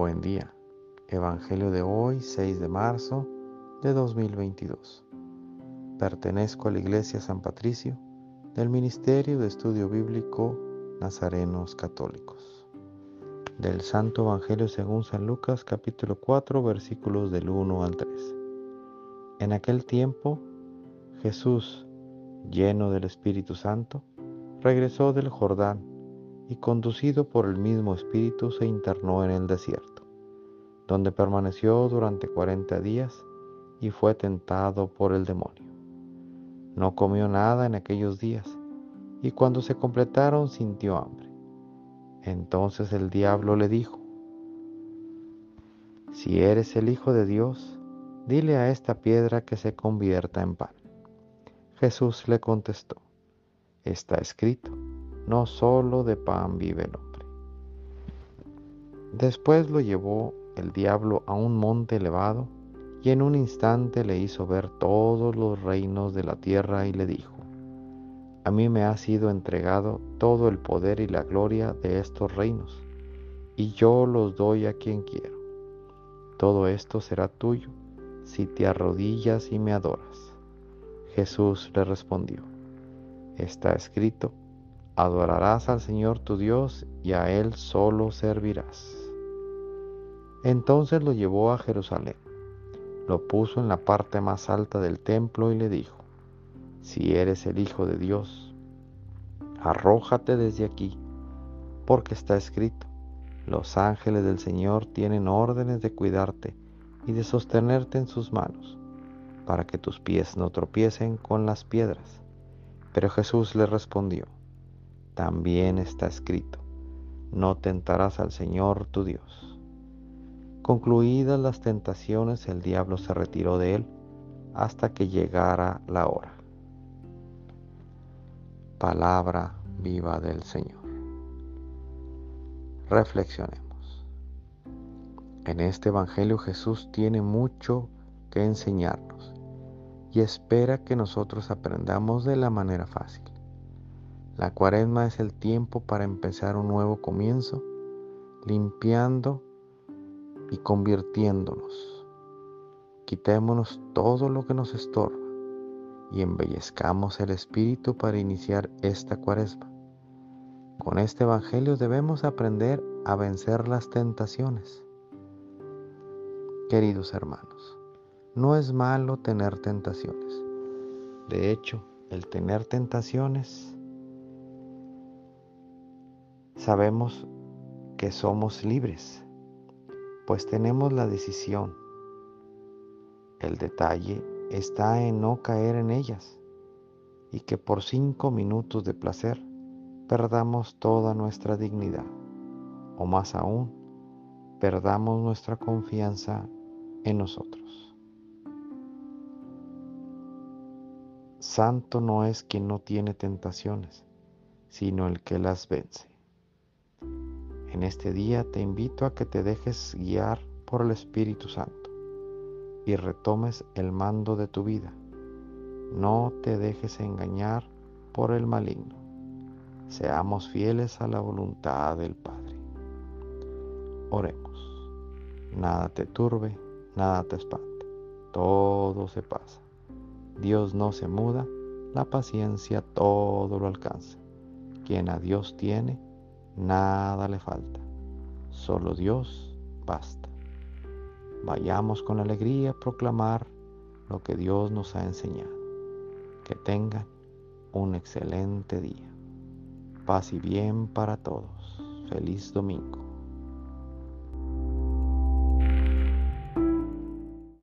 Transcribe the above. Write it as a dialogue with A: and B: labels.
A: Buen día. Evangelio de hoy, 6 de marzo de 2022. Pertenezco a la Iglesia San Patricio del Ministerio de Estudio Bíblico Nazarenos Católicos. Del Santo Evangelio según San Lucas capítulo 4 versículos del 1 al 3. En aquel tiempo Jesús, lleno del Espíritu Santo, regresó del Jordán y conducido por el mismo Espíritu se internó en el desierto, donde permaneció durante cuarenta días y fue tentado por el demonio. No comió nada en aquellos días y cuando se completaron sintió hambre. Entonces el diablo le dijo, si eres el Hijo de Dios, dile a esta piedra que se convierta en pan. Jesús le contestó, está escrito no solo de pan vive el hombre. Después lo llevó el diablo a un monte elevado y en un instante le hizo ver todos los reinos de la tierra y le dijo, a mí me ha sido entregado todo el poder y la gloria de estos reinos, y yo los doy a quien quiero. Todo esto será tuyo si te arrodillas y me adoras. Jesús le respondió, está escrito, Adorarás al Señor tu Dios y a Él solo servirás. Entonces lo llevó a Jerusalén, lo puso en la parte más alta del templo y le dijo, si eres el Hijo de Dios, arrójate desde aquí, porque está escrito, los ángeles del Señor tienen órdenes de cuidarte y de sostenerte en sus manos, para que tus pies no tropiecen con las piedras. Pero Jesús le respondió, también está escrito, no tentarás al Señor tu Dios. Concluidas las tentaciones, el diablo se retiró de él hasta que llegara la hora. Palabra viva del Señor. Reflexionemos. En este Evangelio Jesús tiene mucho que enseñarnos y espera que nosotros aprendamos de la manera fácil. La cuaresma es el tiempo para empezar un nuevo comienzo, limpiando y convirtiéndonos. Quitémonos todo lo que nos estorba y embellezcamos el espíritu para iniciar esta cuaresma. Con este Evangelio debemos aprender a vencer las tentaciones. Queridos hermanos, no es malo tener tentaciones. De hecho, el tener tentaciones sabemos que somos libres, pues tenemos la decisión. El detalle está en no caer en ellas y que por cinco minutos de placer perdamos toda nuestra dignidad, o más aún, perdamos nuestra confianza en nosotros. Santo no es quien no tiene tentaciones, sino el que las vence. En este día te invito a que te dejes guiar por el Espíritu Santo y retomes el mando de tu vida. No te dejes engañar por el maligno. Seamos fieles a la voluntad del Padre. Oremos. Nada te turbe, nada te espante. Todo se pasa. Dios no se muda, la paciencia todo lo alcanza. Quien a Dios tiene, Nada le falta. Solo Dios basta. Vayamos con alegría a proclamar lo que Dios nos ha enseñado. Que tengan un excelente día. Paz y bien para todos. Feliz domingo.